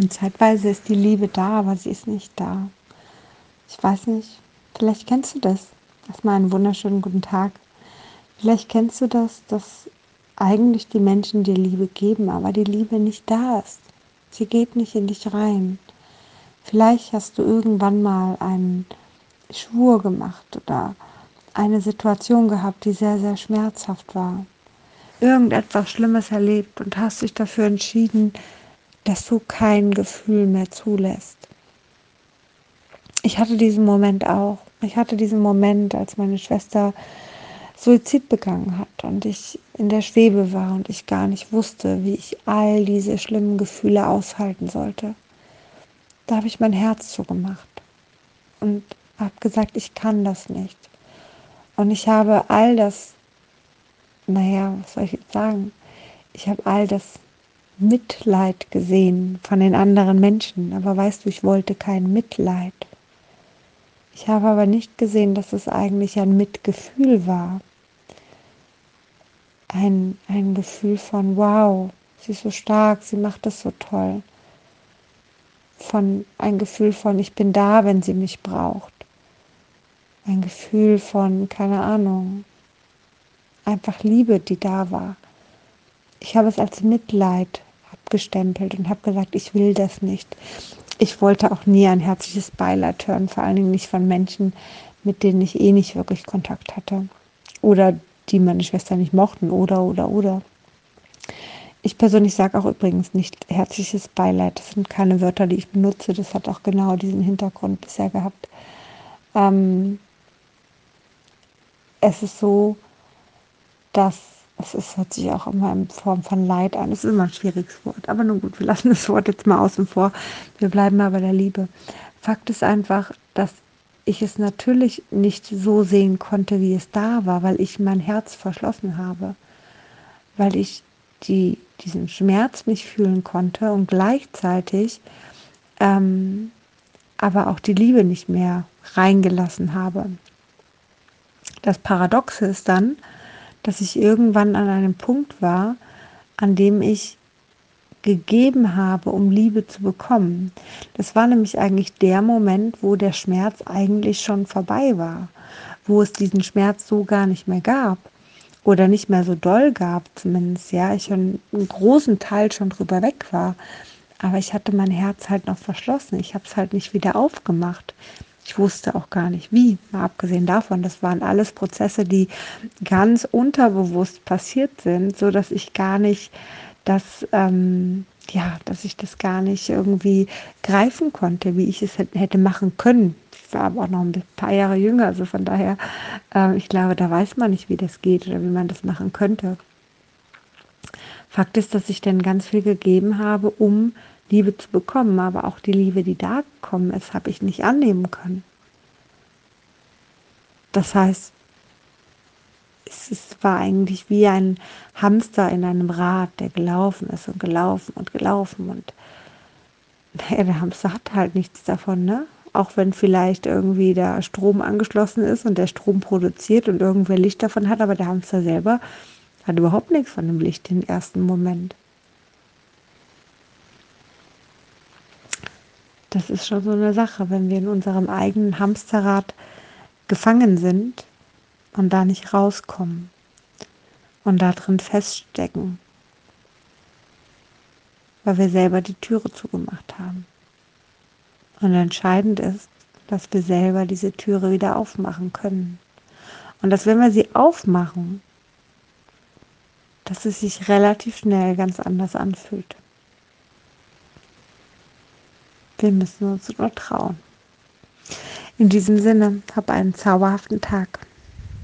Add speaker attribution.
Speaker 1: Und zeitweise ist die Liebe da, aber sie ist nicht da. Ich weiß nicht, vielleicht kennst du das. Erstmal einen wunderschönen guten Tag. Vielleicht kennst du das, dass eigentlich die Menschen dir Liebe geben, aber die Liebe nicht da ist. Sie geht nicht in dich rein. Vielleicht hast du irgendwann mal einen Schwur gemacht oder eine Situation gehabt, die sehr, sehr schmerzhaft war. Irgendetwas Schlimmes erlebt und hast dich dafür entschieden, dass du kein Gefühl mehr zulässt. Ich hatte diesen Moment auch. Ich hatte diesen Moment, als meine Schwester Suizid begangen hat und ich in der Schwebe war und ich gar nicht wusste, wie ich all diese schlimmen Gefühle aushalten sollte. Da habe ich mein Herz zugemacht und habe gesagt, ich kann das nicht. Und ich habe all das, naja, was soll ich jetzt sagen? Ich habe all das Mitleid gesehen von den anderen Menschen, aber weißt du, ich wollte kein Mitleid. Ich habe aber nicht gesehen, dass es eigentlich ein Mitgefühl war. Ein, ein Gefühl von, wow, sie ist so stark, sie macht das so toll. Von ein Gefühl von, ich bin da, wenn sie mich braucht. Ein Gefühl von, keine Ahnung, einfach Liebe, die da war. Ich habe es als Mitleid abgestempelt und habe gesagt, ich will das nicht. Ich wollte auch nie ein herzliches Beileid hören, vor allen Dingen nicht von Menschen, mit denen ich eh nicht wirklich Kontakt hatte. Oder die meine Schwester nicht mochten. Oder, oder, oder. Ich persönlich sage auch übrigens nicht herzliches Beileid. Das sind keine Wörter, die ich benutze. Das hat auch genau diesen Hintergrund bisher gehabt. Ähm, es ist so, dass es ist, hört sich auch immer in Form von Leid an. Es ist immer ein schwieriges Wort. Aber nun gut, wir lassen das Wort jetzt mal außen vor. Wir bleiben mal bei der Liebe. Fakt ist einfach, dass ich es natürlich nicht so sehen konnte, wie es da war, weil ich mein Herz verschlossen habe. Weil ich die, diesen Schmerz nicht fühlen konnte und gleichzeitig ähm, aber auch die Liebe nicht mehr reingelassen habe. Das Paradoxe ist dann, dass ich irgendwann an einem Punkt war, an dem ich gegeben habe, um Liebe zu bekommen. Das war nämlich eigentlich der Moment, wo der Schmerz eigentlich schon vorbei war, wo es diesen Schmerz so gar nicht mehr gab oder nicht mehr so doll gab, zumindest, ja, ich schon einen großen Teil schon drüber weg war. Aber ich hatte mein Herz halt noch verschlossen. Ich habe es halt nicht wieder aufgemacht. Ich wusste auch gar nicht wie, mal abgesehen davon. Das waren alles Prozesse, die ganz unterbewusst passiert sind, so dass ich gar nicht das, ähm, ja, dass ich das gar nicht irgendwie greifen konnte, wie ich es hätte machen können. Ich war aber auch noch ein paar Jahre jünger, also von daher, äh, ich glaube, da weiß man nicht, wie das geht oder wie man das machen könnte. Fakt ist, dass ich dann ganz viel gegeben habe, um Liebe zu bekommen, aber auch die Liebe, die da gekommen ist, habe ich nicht annehmen können. Das heißt, es, war eigentlich wie ein Hamster in einem Rad, der gelaufen ist und gelaufen und gelaufen und naja, der Hamster hat halt nichts davon, ne? Auch wenn vielleicht irgendwie der Strom angeschlossen ist und der Strom produziert und irgendwer Licht davon hat, aber der Hamster selber hat überhaupt nichts von dem Licht im ersten Moment. Das ist schon so eine Sache, wenn wir in unserem eigenen Hamsterrad gefangen sind und da nicht rauskommen und da drin feststecken, weil wir selber die Türe zugemacht haben. Und entscheidend ist, dass wir selber diese Türe wieder aufmachen können. Und dass wenn wir sie aufmachen, dass es sich relativ schnell ganz anders anfühlt. Wir müssen uns nur trauen. In diesem Sinne, hab einen zauberhaften Tag.